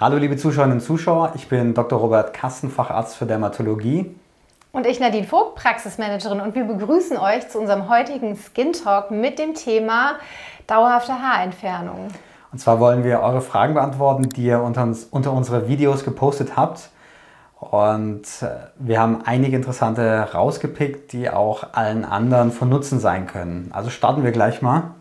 Hallo liebe Zuschauerinnen und Zuschauer, ich bin Dr. Robert Kasten, Facharzt für Dermatologie. Und ich Nadine Vogt, Praxismanagerin und wir begrüßen euch zu unserem heutigen Skin Talk mit dem Thema dauerhafte Haarentfernung. Und zwar wollen wir eure Fragen beantworten, die ihr unter, uns, unter unsere Videos gepostet habt. Und äh, wir haben einige interessante rausgepickt, die auch allen anderen von Nutzen sein können. Also starten wir gleich mal.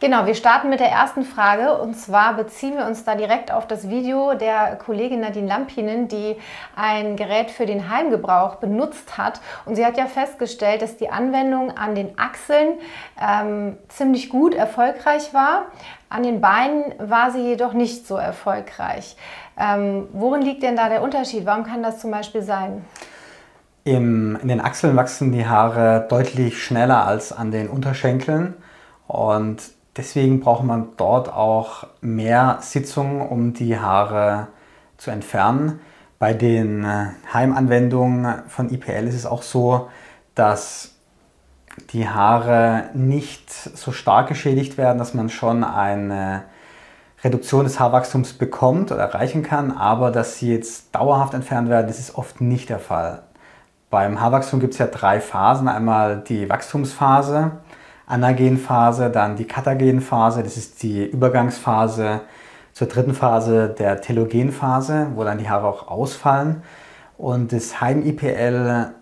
Genau, wir starten mit der ersten Frage und zwar beziehen wir uns da direkt auf das Video der Kollegin Nadine Lampinen, die ein Gerät für den Heimgebrauch benutzt hat. Und sie hat ja festgestellt, dass die Anwendung an den Achseln ähm, ziemlich gut erfolgreich war. An den Beinen war sie jedoch nicht so erfolgreich. Ähm, worin liegt denn da der Unterschied? Warum kann das zum Beispiel sein? Im, in den Achseln wachsen die Haare deutlich schneller als an den Unterschenkeln. Und Deswegen braucht man dort auch mehr Sitzungen, um die Haare zu entfernen. Bei den äh, Heimanwendungen von IPL ist es auch so, dass die Haare nicht so stark geschädigt werden, dass man schon eine Reduktion des Haarwachstums bekommt oder erreichen kann, aber dass sie jetzt dauerhaft entfernt werden, das ist oft nicht der Fall. Beim Haarwachstum gibt es ja drei Phasen. Einmal die Wachstumsphase, Anagenphase, dann die Katagenphase, das ist die Übergangsphase zur dritten Phase der Telogenphase, wo dann die Haare auch ausfallen. Und das Heim-IPL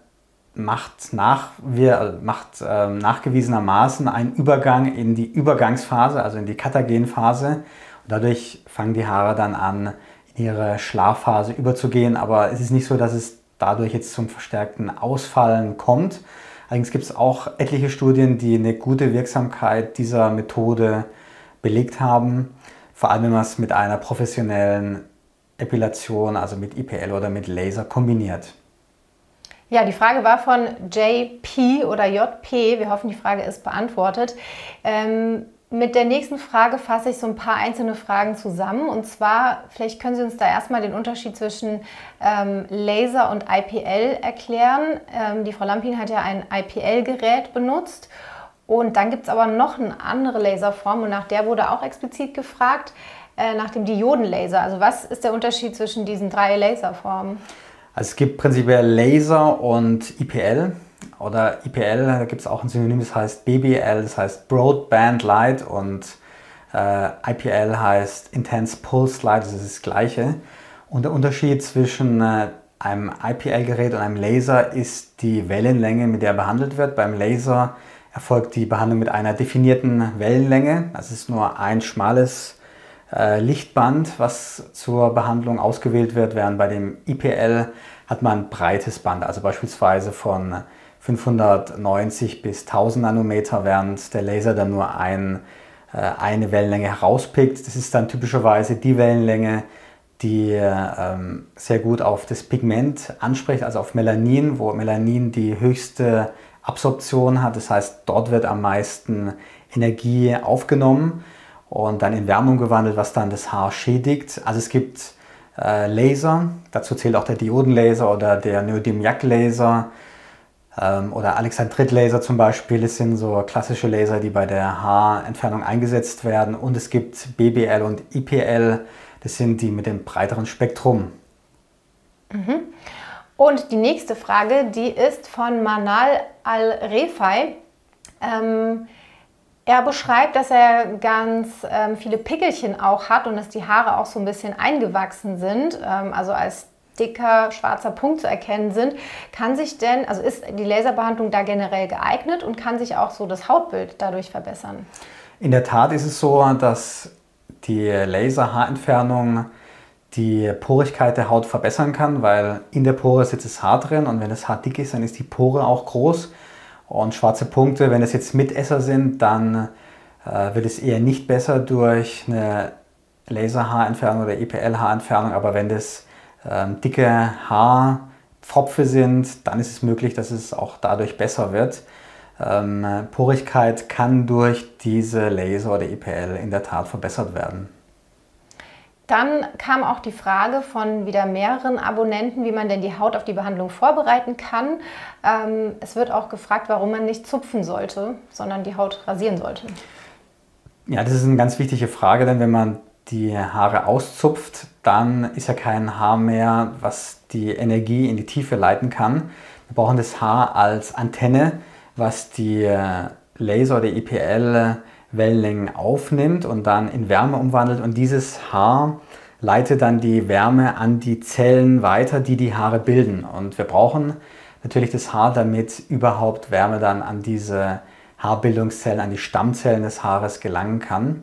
macht, nach, wir, macht äh, nachgewiesenermaßen einen Übergang in die Übergangsphase, also in die Katagenphase. Und dadurch fangen die Haare dann an, in ihre Schlafphase überzugehen. Aber es ist nicht so, dass es dadurch jetzt zum verstärkten Ausfallen kommt, Allerdings gibt es auch etliche Studien, die eine gute Wirksamkeit dieser Methode belegt haben, vor allem wenn man es mit einer professionellen Epilation, also mit IPL oder mit Laser kombiniert. Ja, die Frage war von JP oder JP. Wir hoffen, die Frage ist beantwortet. Ähm, mit der nächsten Frage fasse ich so ein paar einzelne Fragen zusammen. Und zwar, vielleicht können Sie uns da erstmal den Unterschied zwischen ähm, Laser und IPL erklären. Ähm, die Frau Lampin hat ja ein IPL-Gerät benutzt. Und dann gibt es aber noch eine andere Laserform und nach der wurde auch explizit gefragt, äh, nach dem Diodenlaser. Also was ist der Unterschied zwischen diesen drei Laserformen? Also es gibt prinzipiell Laser und IPL. Oder IPL, da gibt es auch ein Synonym, das heißt BBL, das heißt Broadband Light und äh, IPL heißt Intense Pulse Light, das ist das gleiche. Und der Unterschied zwischen äh, einem IPL-Gerät und einem Laser ist die Wellenlänge, mit der behandelt wird. Beim Laser erfolgt die Behandlung mit einer definierten Wellenlänge. Das ist nur ein schmales äh, Lichtband, was zur Behandlung ausgewählt wird, während bei dem IPL hat man ein breites Band, also beispielsweise von 590 bis 1000 Nanometer, während der Laser dann nur ein, äh, eine Wellenlänge herauspickt. Das ist dann typischerweise die Wellenlänge, die ähm, sehr gut auf das Pigment anspricht, also auf Melanin, wo Melanin die höchste Absorption hat. Das heißt, dort wird am meisten Energie aufgenommen und dann in Wärmung gewandelt, was dann das Haar schädigt. Also es gibt äh, Laser, dazu zählt auch der Diodenlaser oder der Neodymium-Laser ähm, oder Alexandrit-Laser zum Beispiel, das sind so klassische Laser, die bei der Haarentfernung eingesetzt werden. Und es gibt BBL und IPL, das sind die mit dem breiteren Spektrum. Mhm. Und die nächste Frage, die ist von Manal Al-Refai. Ähm, er beschreibt, dass er ganz ähm, viele Pickelchen auch hat und dass die Haare auch so ein bisschen eingewachsen sind, ähm, also als dicker schwarzer Punkt zu erkennen sind, kann sich denn, also ist die Laserbehandlung da generell geeignet und kann sich auch so das Hautbild dadurch verbessern? In der Tat ist es so, dass die Laserhaarentfernung die Porigkeit der Haut verbessern kann, weil in der Pore sitzt das Haar drin und wenn das Haar dick ist, dann ist die Pore auch groß. Und schwarze Punkte, wenn es jetzt Mitesser sind, dann äh, wird es eher nicht besser durch eine Laserhaarentfernung oder EPL-Haarentfernung, aber wenn das dicke Haarpfropfe sind, dann ist es möglich, dass es auch dadurch besser wird. Ähm, Porigkeit kann durch diese Laser oder EPL in der Tat verbessert werden. Dann kam auch die Frage von wieder mehreren Abonnenten, wie man denn die Haut auf die Behandlung vorbereiten kann. Ähm, es wird auch gefragt, warum man nicht zupfen sollte, sondern die Haut rasieren sollte. Ja, das ist eine ganz wichtige Frage, denn wenn man die Haare auszupft, dann ist ja kein Haar mehr, was die Energie in die Tiefe leiten kann. Wir brauchen das Haar als Antenne, was die äh, Laser- oder EPL-Wellenlängen aufnimmt und dann in Wärme umwandelt. Und dieses Haar leitet dann die Wärme an die Zellen weiter, die die Haare bilden. Und wir brauchen natürlich das Haar, damit überhaupt Wärme dann an diese Haarbildungszellen, an die Stammzellen des Haares gelangen kann.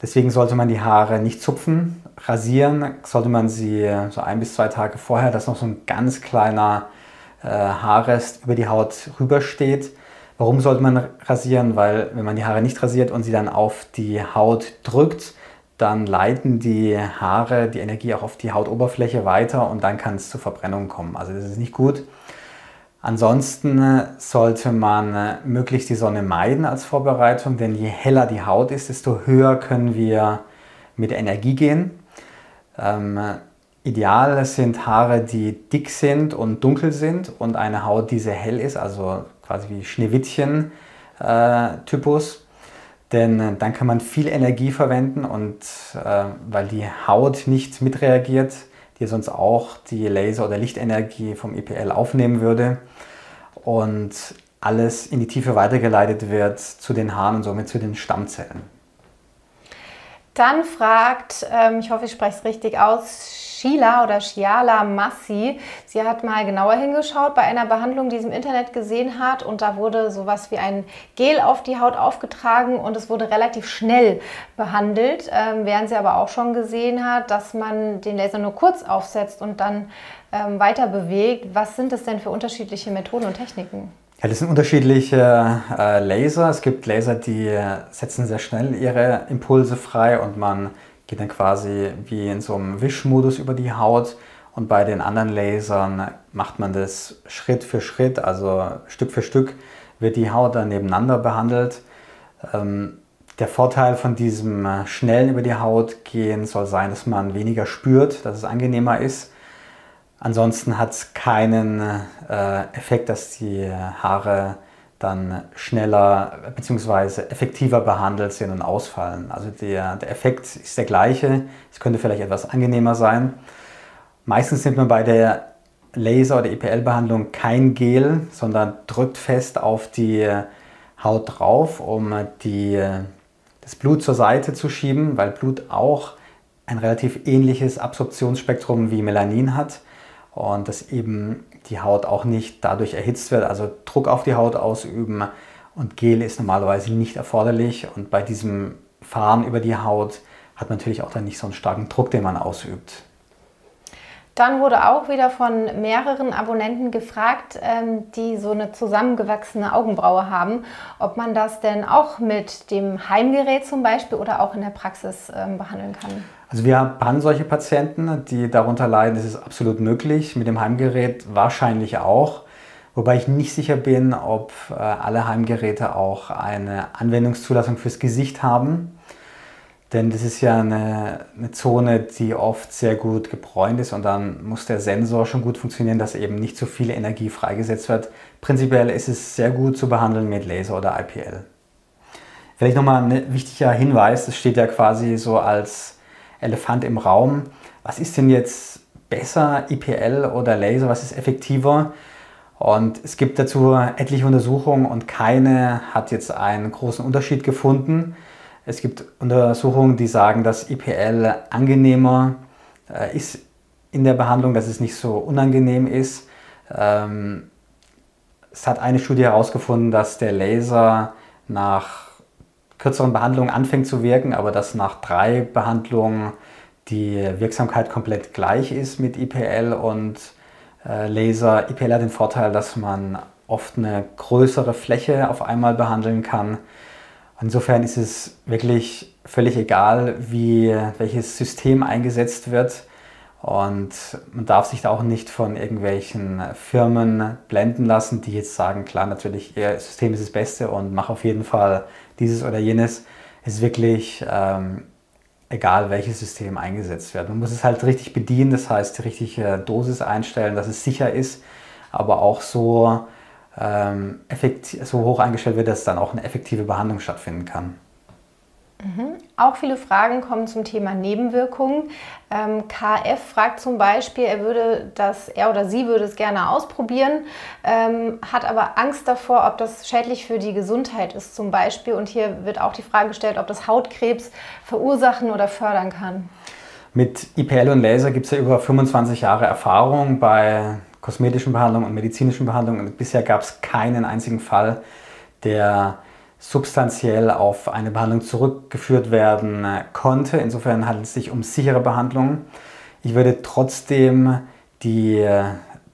Deswegen sollte man die Haare nicht zupfen. Rasieren sollte man sie so ein bis zwei Tage vorher, dass noch so ein ganz kleiner äh, Haarrest über die Haut rübersteht. Warum sollte man rasieren? Weil wenn man die Haare nicht rasiert und sie dann auf die Haut drückt, dann leiten die Haare die Energie auch auf die Hautoberfläche weiter und dann kann es zu Verbrennungen kommen. Also das ist nicht gut. Ansonsten äh, sollte man äh, möglichst die Sonne meiden als Vorbereitung, denn je heller die Haut ist, desto höher können wir mit Energie gehen. Ähm, ideal sind Haare, die dick sind und dunkel sind und eine Haut, die sehr hell ist, also quasi wie Schneewittchen-Typus. Äh, denn äh, dann kann man viel Energie verwenden und äh, weil die Haut nicht mitreagiert, die sonst auch die Laser- oder Lichtenergie vom EPL aufnehmen würde und alles in die Tiefe weitergeleitet wird zu den Haaren und somit zu den Stammzellen. Dann fragt, ähm, ich hoffe, ich spreche es richtig aus, Sheila oder Shiala Massi. Sie hat mal genauer hingeschaut bei einer Behandlung, die sie im Internet gesehen hat und da wurde sowas wie ein Gel auf die Haut aufgetragen und es wurde relativ schnell behandelt, ähm, während sie aber auch schon gesehen hat, dass man den Laser nur kurz aufsetzt und dann ähm, weiter bewegt. Was sind das denn für unterschiedliche Methoden und Techniken? Ja, das sind unterschiedliche äh, Laser. Es gibt Laser, die setzen sehr schnell ihre Impulse frei und man geht dann quasi wie in so einem Wischmodus über die Haut. Und bei den anderen Lasern macht man das Schritt für Schritt, also Stück für Stück wird die Haut dann nebeneinander behandelt. Ähm, der Vorteil von diesem äh, schnellen über die Haut gehen soll sein, dass man weniger spürt, dass es angenehmer ist. Ansonsten hat es keinen äh, Effekt, dass die Haare dann schneller bzw. effektiver behandelt sind und ausfallen. Also der, der Effekt ist der gleiche, es könnte vielleicht etwas angenehmer sein. Meistens nimmt man bei der Laser- oder EPL-Behandlung kein Gel, sondern drückt fest auf die Haut drauf, um die, das Blut zur Seite zu schieben, weil Blut auch ein relativ ähnliches Absorptionsspektrum wie Melanin hat und das eben die Haut auch nicht dadurch erhitzt wird. Also Druck auf die Haut ausüben und Gel ist normalerweise nicht erforderlich und bei diesem Fahren über die Haut hat man natürlich auch dann nicht so einen starken Druck, den man ausübt. Dann wurde auch wieder von mehreren Abonnenten gefragt, ähm, die so eine zusammengewachsene Augenbraue haben, ob man das denn auch mit dem Heimgerät zum Beispiel oder auch in der Praxis ähm, behandeln kann. Also wir haben solche Patienten, die darunter leiden. Das ist absolut möglich. Mit dem Heimgerät wahrscheinlich auch. Wobei ich nicht sicher bin, ob äh, alle Heimgeräte auch eine Anwendungszulassung fürs Gesicht haben. Denn das ist ja eine, eine, Zone, die oft sehr gut gebräunt ist und dann muss der Sensor schon gut funktionieren, dass eben nicht so viel Energie freigesetzt wird. Prinzipiell ist es sehr gut zu behandeln mit Laser oder IPL. Vielleicht nochmal ein wichtiger Hinweis, das steht ja quasi so als Elefant im Raum. Was ist denn jetzt besser, IPL oder Laser? Was ist effektiver? Und es gibt dazu etliche Untersuchungen und keine hat jetzt einen großen Unterschied gefunden. Es gibt Untersuchungen, die sagen, dass IPL angenehmer äh, ist in der Behandlung, dass es nicht so unangenehm ist. Ähm, es hat eine Studie herausgefunden, dass der Laser nach kürzeren Behandlungen anfängt zu wirken, aber dass nach drei Behandlungen die Wirksamkeit komplett gleich ist mit IPL und äh, Laser. IPL hat den Vorteil, dass man oft eine größere Fläche auf einmal behandeln kann Insofern ist es wirklich völlig egal, wie, welches System eingesetzt wird. Und man darf sich da auch nicht von irgendwelchen Firmen blenden lassen, die jetzt sagen, klar, natürlich, ihr System ist das Beste und mach auf jeden Fall dieses oder jenes. Es ist wirklich ähm, egal, welches System eingesetzt wird. Man muss es halt richtig bedienen, das heißt die richtige Dosis einstellen, dass es sicher ist, aber auch so ähm, so hoch eingestellt wird, dass dann auch eine effektive Behandlung stattfinden kann. Auch viele Fragen kommen zum Thema Nebenwirkungen. Ähm, KF fragt zum Beispiel, er würde das, er oder sie würde es gerne ausprobieren, ähm, hat aber Angst davor, ob das schädlich für die Gesundheit ist zum Beispiel. Und hier wird auch die Frage gestellt, ob das Hautkrebs verursachen oder fördern kann. Mit IPL und Laser gibt es ja über 25 Jahre Erfahrung bei kosmetischen Behandlungen und medizinischen Behandlungen. Und bisher gab es keinen einzigen Fall, der substanziell auf eine Behandlung zurückgeführt werden konnte. Insofern handelt es sich um sichere Behandlungen. Ich würde trotzdem die äh,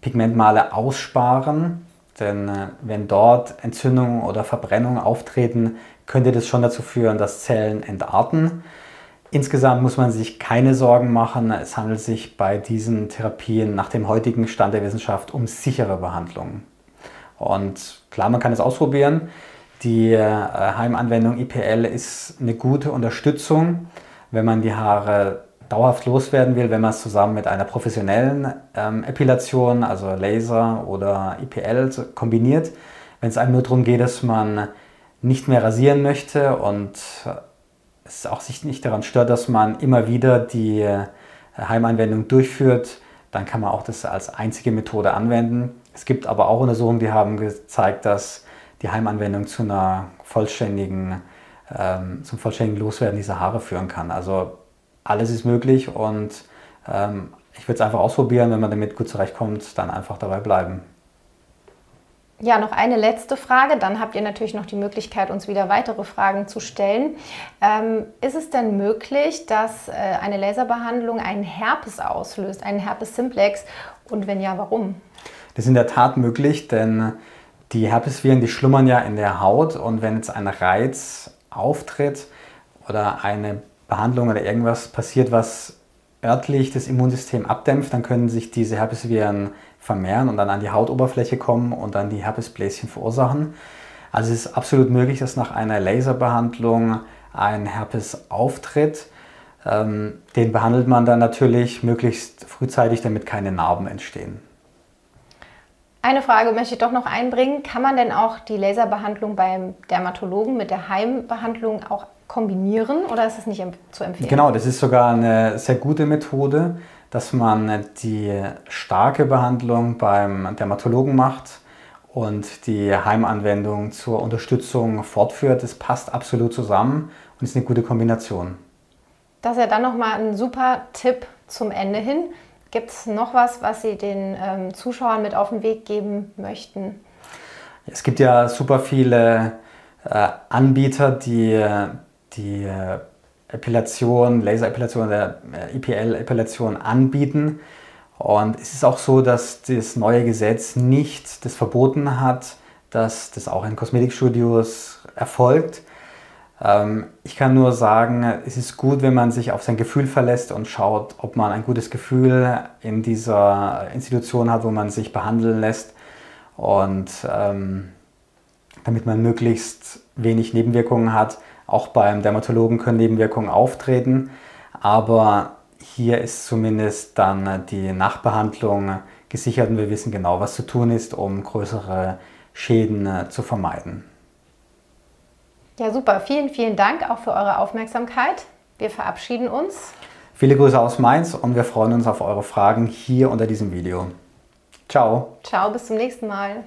Pigmentmale aussparen, denn äh, wenn dort Entzündungen oder Verbrennungen auftreten, könnte das schon dazu führen, dass Zellen entarten. Insgesamt muss man sich keine Sorgen machen. Es handelt sich bei diesen Therapien nach dem heutigen Stand der Wissenschaft um sichere Behandlungen. Und klar, man kann es ausprobieren. Die äh, Heimanwendung IPL ist eine gute Unterstützung, wenn man die Haare dauerhaft loswerden will, wenn man es zusammen mit einer professionellen ähm, Epilation, also Laser oder IPL kombiniert. Wenn es einem nur darum geht, dass man nicht mehr rasieren möchte und es auch sich nicht daran stört, dass man immer wieder die äh, Heimanwendung durchführt, dann kann man auch das als einzige Methode anwenden. Es gibt aber auch Untersuchungen, die haben gezeigt, dass die Heimanwendung zu einer vollständigen, ähm, zum vollständigen Loswerden dieser Haare führen kann. Also alles ist möglich und ähm, ich würde es einfach ausprobieren. Wenn man damit gut zurechtkommt, dann einfach dabei bleiben. Ja, noch eine letzte Frage. Dann habt ihr natürlich noch die Möglichkeit, uns wieder weitere Fragen zu stellen. Ähm, ist es denn möglich, dass äh, eine Laserbehandlung einen Herpes auslöst, einen Herpes simplex? Und wenn ja, warum? Das ist in der Tat möglich, denn die Herpesviren, die schlummern ja in der Haut und wenn jetzt ein Reiz auftritt oder eine Behandlung oder irgendwas passiert, was örtlich das Immunsystem abdämpft, dann können sich diese Herpesviren vermehren und dann an die Hautoberfläche kommen und dann die Herpesbläschen verursachen. Also es ist absolut möglich, dass nach einer Laserbehandlung ein Herpes auftritt. Ähm, den behandelt man dann natürlich möglichst frühzeitig, damit keine Narben entstehen. Eine Frage möchte ich doch noch einbringen. Kann man denn auch die Laserbehandlung beim Dermatologen mit der Heimbehandlung auch kombinieren oder ist es nicht zu empfehlen? Genau, das ist sogar eine sehr gute Methode, dass man die starke Behandlung beim Dermatologen macht und die Heimanwendung zur Unterstützung fortführt. Das passt absolut zusammen und ist eine gute Kombination. Das ist ja dann nochmal ein super Tipp zum Ende hin. Gibt es noch was, was Sie den ähm, Zuschauern mit auf den Weg geben möchten? Es gibt ja super viele äh, Anbieter, die die äh, Epilation, Laserepilation oder IPL-Epilation anbieten. Und es ist auch so, dass das neue Gesetz nicht das verboten hat, dass das auch in Kosmetikstudios erfolgt. Ähm, ich kann nur sagen, es ist gut, wenn man sich auf sein Gefühl verlässt und schaut, ob man ein gutes Gefühl in dieser Institution hat, wo man sich behandeln lässt. Und ähm, damit man möglichst wenig Nebenwirkungen hat. Auch beim Dermatologen können Nebenwirkungen auftreten, aber hier ist zumindest dann die Nachbehandlung gesichert und wir wissen genau, was zu tun ist, um größere Schäden äh, zu vermeiden. Ja, super. Vielen, vielen Dank auch für eure Aufmerksamkeit. Wir verabschieden uns. Viele Grüße aus Mainz und wir freuen uns auf eure Fragen hier unter diesem Video. Ciao. Ciao, bis zum nächsten Mal.